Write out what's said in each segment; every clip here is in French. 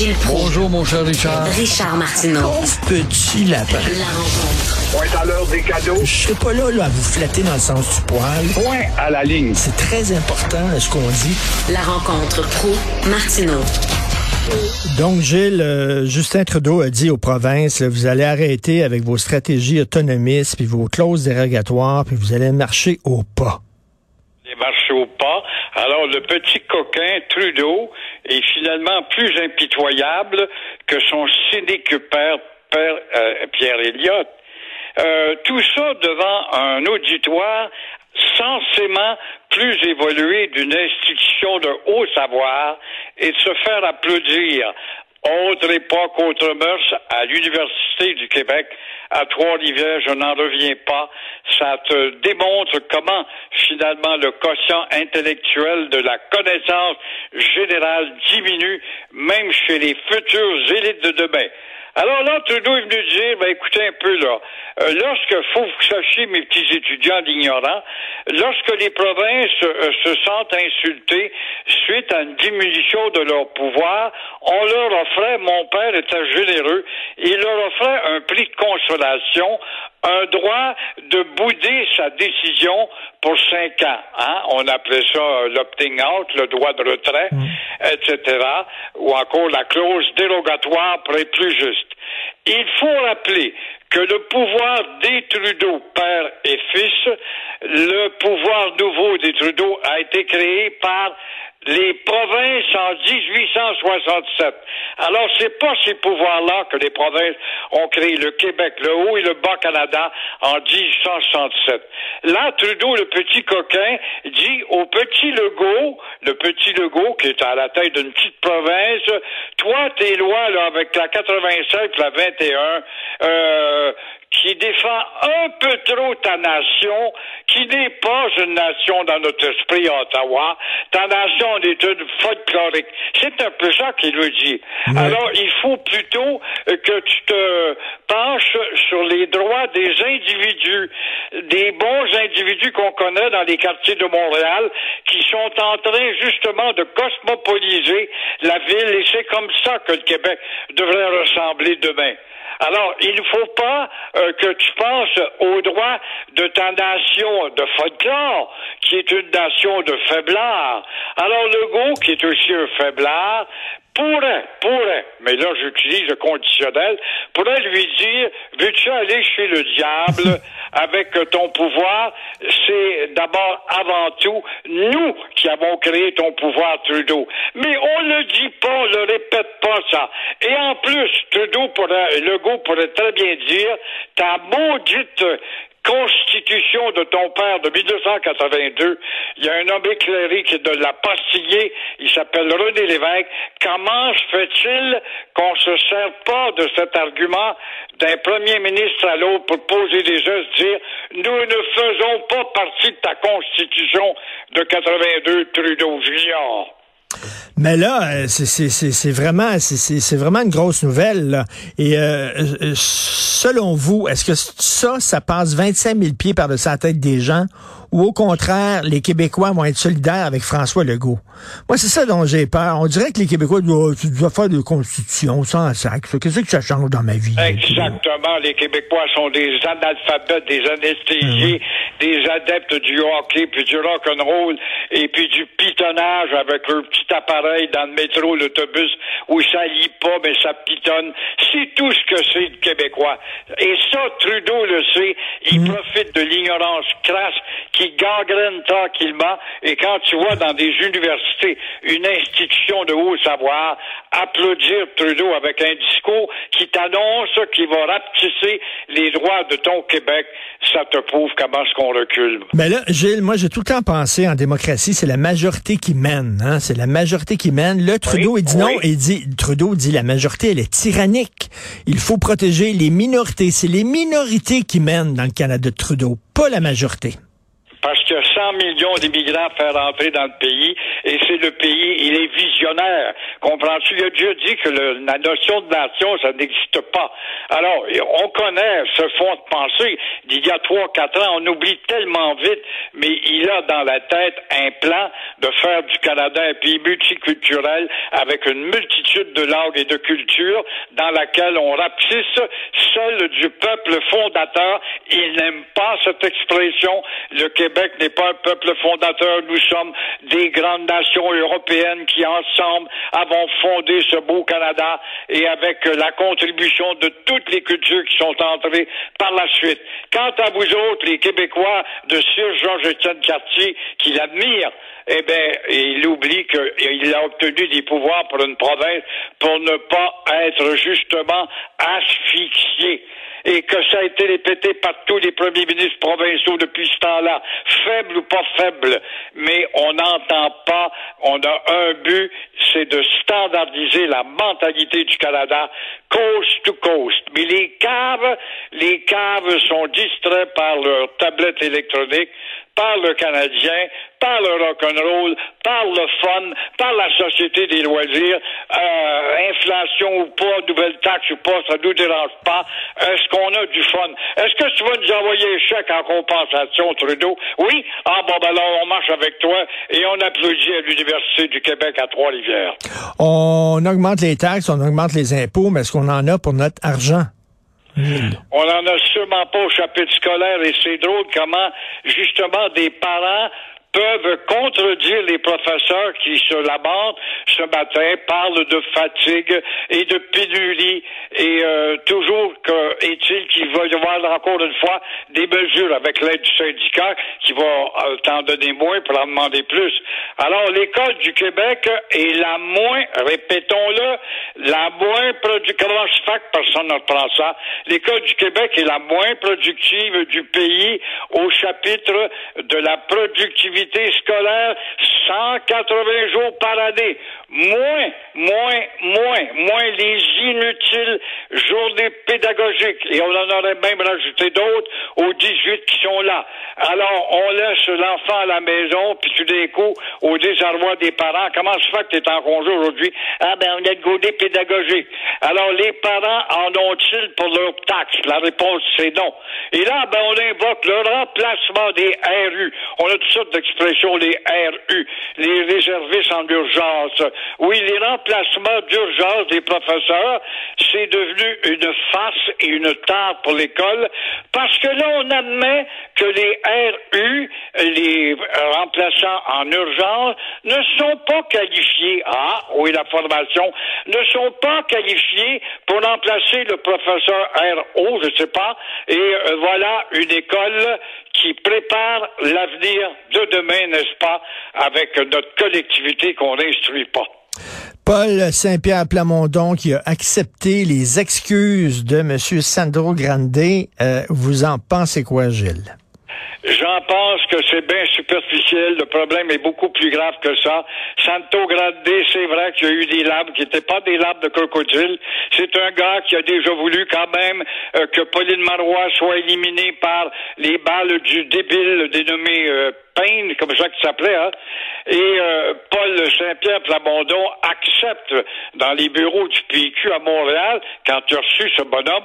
Gilles Proulx. Bonjour, mon cher Richard. Richard Martineau. Petit lapin. La rencontre. Point à l'heure des cadeaux. Je serai pas là, là à vous flatter dans le sens du poil. Point à la ligne. C'est très important ce qu'on dit. La rencontre pro martineau Donc, Gilles, euh, Justin Trudeau a dit aux provinces, là, vous allez arrêter avec vos stratégies autonomistes, puis vos clauses dérogatoires, puis vous allez marcher au pas. Les marcher au pas. Alors, le petit coquin Trudeau est finalement plus impitoyable que son cynique père, père euh, Pierre Elliott. Euh, tout ça devant un auditoire censément plus évolué d'une institution de haut savoir et de se faire applaudir. Autre époque, autre mœurs, à l'Université du Québec, à Trois-Rivières, je n'en reviens pas. Ça te démontre comment, finalement, le quotient intellectuel de la connaissance générale diminue, même chez les futures élites de demain. Alors là, Trudeau est venu dire, ben écoutez un peu là, euh, lorsque, faut que vous sachiez, mes petits étudiants d'ignorants, lorsque les provinces euh, se sentent insultées suite à une diminution de leur pouvoir, on leur offrait, mon père était généreux, il leur offrait un prix de consolation, un droit de bouder sa décision pour cinq ans. Hein? On appelait ça euh, l'opting out, le droit de retrait, etc. Ou encore la clause dérogatoire pour être plus juste. Il faut rappeler que le pouvoir des Trudeau, père et fils, le pouvoir nouveau des Trudeau a été créé par les provinces en 1867. Alors, c'est pas ces pouvoirs-là que les provinces ont créé le Québec, le Haut et le Bas-Canada en 1867. Là, Trudeau, le petit coquin, dit au petit Legault, le petit Legault qui est à la tête d'une petite province, toi, tes lois, là, avec la 87, la 21, euh, qui défend un peu trop ta nation, qui n'est pas une nation dans notre esprit à Ottawa. Ta nation est une folklorique. C'est un peu ça qu'il veut dire. Alors, il faut plutôt euh, que tu te penches sur les droits des individus, des bons individus qu'on connaît dans les quartiers de Montréal, qui sont en train justement de cosmopoliser la ville, et c'est comme ça que le Québec devrait ressembler demain. Alors, il ne faut pas euh, que tu penses aux droits de ta nation de folklore, qui est une nation de faiblards. Alors, Legault, qui est aussi un faiblard, pourrait, pourrait, mais là j'utilise le conditionnel, pourrait lui dire, veux-tu aller chez le diable avec ton pouvoir? C'est d'abord, avant tout, nous qui avons créé ton pouvoir, Trudeau. Mais on le dit pas, on le répète pas ça. Et en plus, Trudeau pourrait, Legault pourrait très bien dire, ta maudite constitution de ton père de 1982, il y a un homme éclairé qui ne l'a pas signé, il s'appelle René Lévesque. Comment se fait-il qu'on se sert pas de cet argument d'un premier ministre à l'autre pour poser des gestes, dire nous ne faisons pas partie de ta constitution de 82, Trudeau Junior. Mais là, euh, c'est vraiment, c'est vraiment une grosse nouvelle. Et euh, euh, selon vous, est-ce que ça, ça passe 25 000 pieds par-dessus la tête des gens ou au contraire, les Québécois vont être solidaires avec François Legault. Moi, c'est ça dont j'ai peur. On dirait que les Québécois doivent, doivent faire de constitution sans sac. Qu'est-ce que ça change dans ma vie? Exactement. Les Québécois sont des analphabètes, des anesthésiés, des adeptes du hockey, puis du rock'n'roll, et puis du pitonnage avec leur petit appareil dans le métro, l'autobus, où ça lit pas, mais ça pitonne. C'est tout ce que c'est le Québécois. Et ça, Trudeau le sait. Il profite de l'ignorance crasse qui gangrène tranquillement. Et quand tu vois dans des universités une institution de haut savoir applaudir Trudeau avec un discours qui t'annonce qu'il va rapetisser les droits de ton Québec, ça te prouve comment est-ce qu'on recule. Mais là, Gilles, moi j'ai tout le temps pensé en démocratie, c'est la majorité qui mène. Hein? C'est la majorité qui mène. Là, Trudeau, Oui, il dit non. Il dit, Trudeau dit la majorité, elle est tyrannique. Il faut protéger les minorités. C'est les minorités qui mènent dans le Canada de Trudeau, pas la majorité. Parce qu'il y a 100 millions d'immigrants à faire entrer dans le pays et c'est le pays, il est visionnaire. Comprends-tu? Il a dit que la notion de nation, ça n'existe pas. Alors, on connaît ce fond de pensée d'il y a trois, quatre ans. On oublie tellement vite, mais il a dans la tête un plan de faire du Canada un pays multiculturel avec une multitude de langues et de cultures dans laquelle on rapetisse seul du peuple fondateur. Il n'aime pas cette expression. Le n'est pas un peuple fondateur. Nous sommes des grandes nations européennes qui ensemble avons fondé ce beau Canada et avec la contribution de toutes les cultures qui sont entrées par la suite. Quant à vous autres, les Québécois de Sir Georges-Étienne Cartier, qui l'admirent, eh bien, il oublie qu'il a obtenu des pouvoirs pour une province pour ne pas être justement asphyxié et que ça a été répété par tous les premiers ministres provinciaux depuis ce temps-là, faible ou pas faible, mais on n'entend pas, on a un but, c'est de standardiser la mentalité du Canada coast to coast. Mais les caves, les caves sont distraits par leur tablette électronique, par le Canadien, par le rock'n'roll, par le fun, par la société des loisirs, euh, inflation ou pas, nouvelle taxe ou pas, ça nous dérange pas. Est-ce qu'on a du fun? Est-ce que tu vas nous envoyer un chèque en compensation, Trudeau? Oui? Ah bon, ben alors on marche avec toi et on applaudit à l'Université du Québec à Trois-Rivières. On augmente les taxes, on augmente les impôts, mais est-ce qu'on en a pour notre argent? On n'en a sûrement pas au chapitre scolaire et c'est drôle comment justement des parents peuvent contredire les professeurs qui, se lamentent ce matin, parlent de fatigue et de pénurie. Et euh, toujours que est-il qu'il va y avoir encore une fois des mesures avec l'aide du syndicat qui va euh, t'en donner moins pour en demander plus. Alors, l'École du Québec est la moins, répétons-le, la moins productive. Personne ne reprend ça? L'École du Québec est la moins productive du pays au chapitre de la productivité scolaire 180 jours par année. Moins, moins, moins, moins les inutiles journées pédagogiques. Et on en aurait même rajouté d'autres aux 18 qui sont là. Alors, on laisse l'enfant à la maison, puis tout d'un au désarroi des parents, comment se fait que tu es en congé aujourd'hui? Ah ben, on a le godé pédagogique. Alors, les parents en ont-ils pour leur taxe? La réponse, c'est non. Et là, ben, on invoque le remplacement des RU. On a toutes sortes les RU, les réservistes en urgence. Oui, les remplacements d'urgence des professeurs, c'est devenu une farce et une tare pour l'école, parce que là, on admet que les RU, les remplaçants en urgence, ne sont pas qualifiés, ah, oui, la formation, ne sont pas qualifiés pour remplacer le professeur RO, je ne sais pas, et euh, voilà une école qui prépare l'avenir de demain, n'est-ce pas, avec notre collectivité qu'on n'instruit pas. Paul Saint-Pierre Plamondon qui a accepté les excuses de M. Sandro Grande. Euh, vous en pensez quoi, Gilles? J'en pense que c'est bien superficiel. Le problème est beaucoup plus grave que ça. Santo Grande, c'est vrai qu'il y a eu des lames qui n'étaient pas des lames de crocodile. C'est un gars qui a déjà voulu quand même euh, que Pauline Marois soit éliminée par les balles du débile dénommé euh, Comme ça qu'il s'appelait, hein. Et euh, Paul Saint-Pierre Plamondon accepte dans les bureaux du PQ à Montréal, quand tu as reçu ce bonhomme,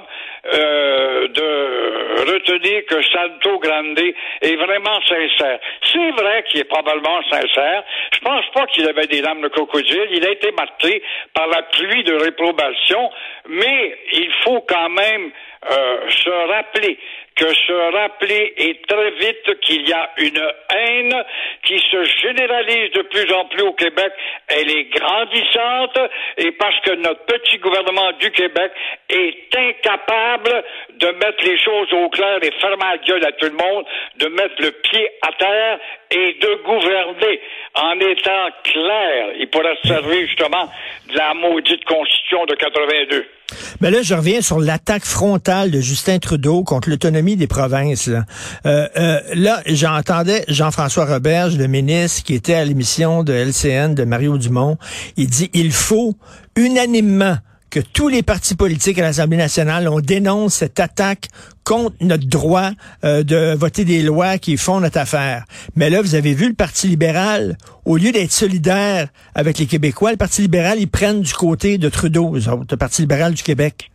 euh, de retenir que Santo Grande est vraiment sincère. C'est vrai qu'il est probablement sincère. Je pense pas qu'il avait des lames de crocodile. Il a été marqué par la pluie de réprobation, mais il faut quand même euh, se rappeler que se rappeler est très vite qu'il y a une haine qui se généralise de plus en plus au Québec. Elle est grandissante et parce que notre petit gouvernement du Québec est incapable de mettre les choses au clair et fermer la gueule à tout le monde, de mettre le pied à terre et de gouverner en étant clair. Il pourrait se servir justement de la maudite constitution de 82. Mais là, je reviens sur l'attaque frontale de Justin Trudeau contre l'autonomie des provinces. Là, euh, euh, là j'entendais Jean-François Roberge, le ministre, qui était à l'émission de LCN de Mario Dumont. Il dit il faut unanimement que tous les partis politiques à l'Assemblée nationale, on dénonce cette attaque contre notre droit euh, de voter des lois qui font notre affaire. Mais là, vous avez vu le Parti libéral, au lieu d'être solidaire avec les Québécois, le Parti libéral, ils prennent du côté de Trudeau, le Parti libéral du Québec.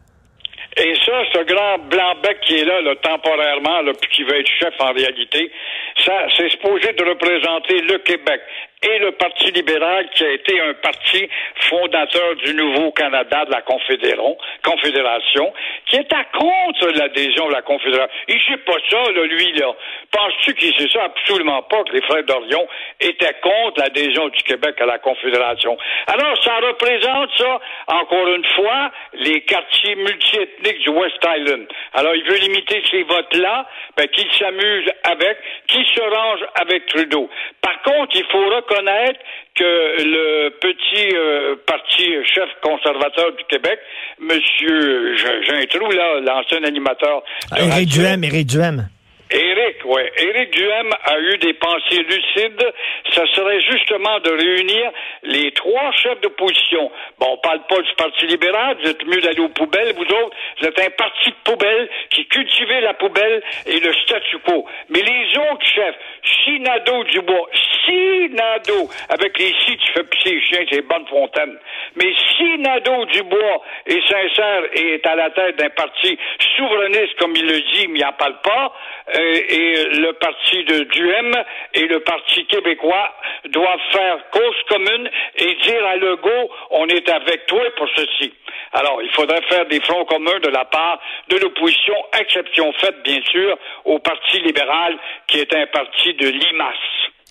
Et ça, ce grand blanc-bec qui est là, là temporairement, là, puis qui veut être chef en réalité, ça, c'est supposé de représenter le Québec et le Parti libéral qui a été un parti fondateur du nouveau Canada de la Confédération, qui est contre l'adhésion de la Confédération. Il sait pas ça, là, lui, là. Penses-tu qu'il sait ça? Absolument pas que les frères d'Orion étaient contre l'adhésion du Québec à la Confédération. Alors, ça représente ça, encore une fois, les quartiers multiethniques du West Island. Alors, il veut limiter ces votes-là, ben, qu'il s'amuse avec, se range avec Trudeau. Par contre, il faut reconnaître que le petit euh, parti chef conservateur du Québec, Monsieur, j'ai un trou là, l'ancien animateur. Éric Duhem, Éric Duhem. Éric, oui. Éric Duhem a eu des pensées lucides. Ça serait justement de réunir les trois chefs d'opposition. Bon, on parle pas du Parti libéral. Vous êtes mieux d'aller aux poubelles, vous autres. Vous êtes un parti de poubelle qui cultivait la poubelle et le statu quo. Mais les autres chefs, Sinado Dubois, Sinado, avec les si tu fais pisser chiens, c'est bonne fontaine. Mais Sinado Dubois est sincère et est à la tête d'un parti souverainiste, comme il le dit, mais il n'en parle pas, euh, et le parti de Duhem et le parti québécois doivent faire cause commune et dire à Legault, on est avec toi pour ceci. Alors, il faudrait faire des fronts communs de la part de l'opposition, exception faite, bien sûr, au Parti libéral, qui est un parti de limace.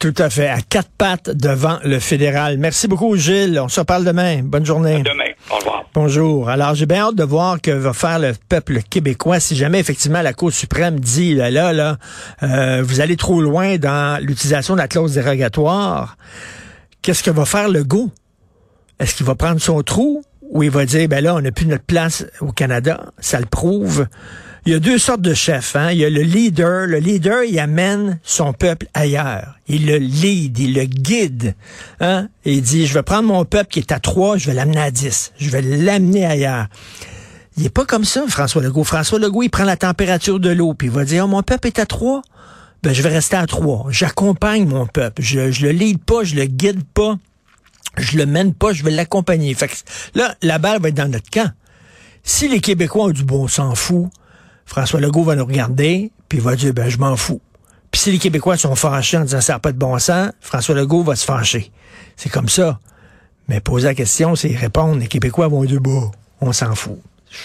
Tout à fait, à quatre pattes devant le fédéral. Merci beaucoup, Gilles. On se reparle demain. Bonne journée. demain. Au revoir. Bonjour. Alors, j'ai bien hâte de voir que va faire le peuple québécois si jamais, effectivement, la Cour suprême dit, là, là, là, euh, vous allez trop loin dans l'utilisation de la clause dérogatoire. Qu'est-ce que va faire le go? Est-ce qu'il va prendre son trou ou il va dire, ben là, on n'a plus notre place au Canada? Ça le prouve il y a deux sortes de chefs. Hein? Il y a le leader. Le leader, il amène son peuple ailleurs. Il le lead, il le guide. Hein? Il dit, je vais prendre mon peuple qui est à trois, je vais l'amener à dix. Je vais l'amener ailleurs. Il est pas comme ça, François Legault. François Legault, il prend la température de l'eau, puis il va dire, oh, mon peuple est à trois. Ben, je vais rester à trois. J'accompagne mon peuple. Je, je le lead pas, je le guide pas. Je le mène pas, je vais l'accompagner. Fait que là, la balle va être dans notre camp. Si les Québécois ont du bon s'en fout, François Legault va nous regarder, puis il va dire, ben, je m'en fous. Puis si les Québécois sont fâchés en disant ça n'a pas de bon sens, François Legault va se fâcher. C'est comme ça. Mais poser la question, c'est répondre. Les Québécois vont dire, bah, on s'en fout.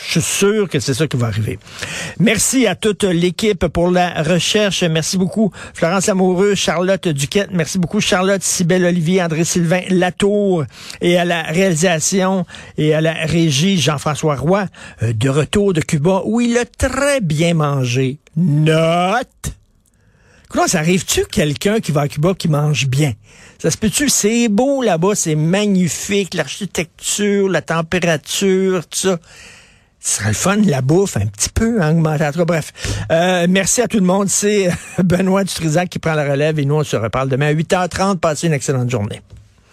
Je suis sûr que c'est ça qui va arriver. Merci à toute l'équipe pour la recherche. Merci beaucoup Florence Amoureux, Charlotte Duquette. Merci beaucoup Charlotte, Sybelle Olivier, André-Sylvain Latour et à la réalisation et à la régie Jean-François Roy euh, de retour de Cuba où il a très bien mangé. Note. Comment ça arrive-tu quelqu'un qui va à Cuba qui mange bien? Ça se peut-tu? C'est beau là-bas, c'est magnifique, l'architecture, la température, tout ça. Ce serait le fun, la bouffe, un petit peu augmentatoire. Bref, euh, merci à tout le monde. C'est Benoît Dutrisac qui prend la relève et nous, on se reparle demain à 8h30. Passez une excellente journée.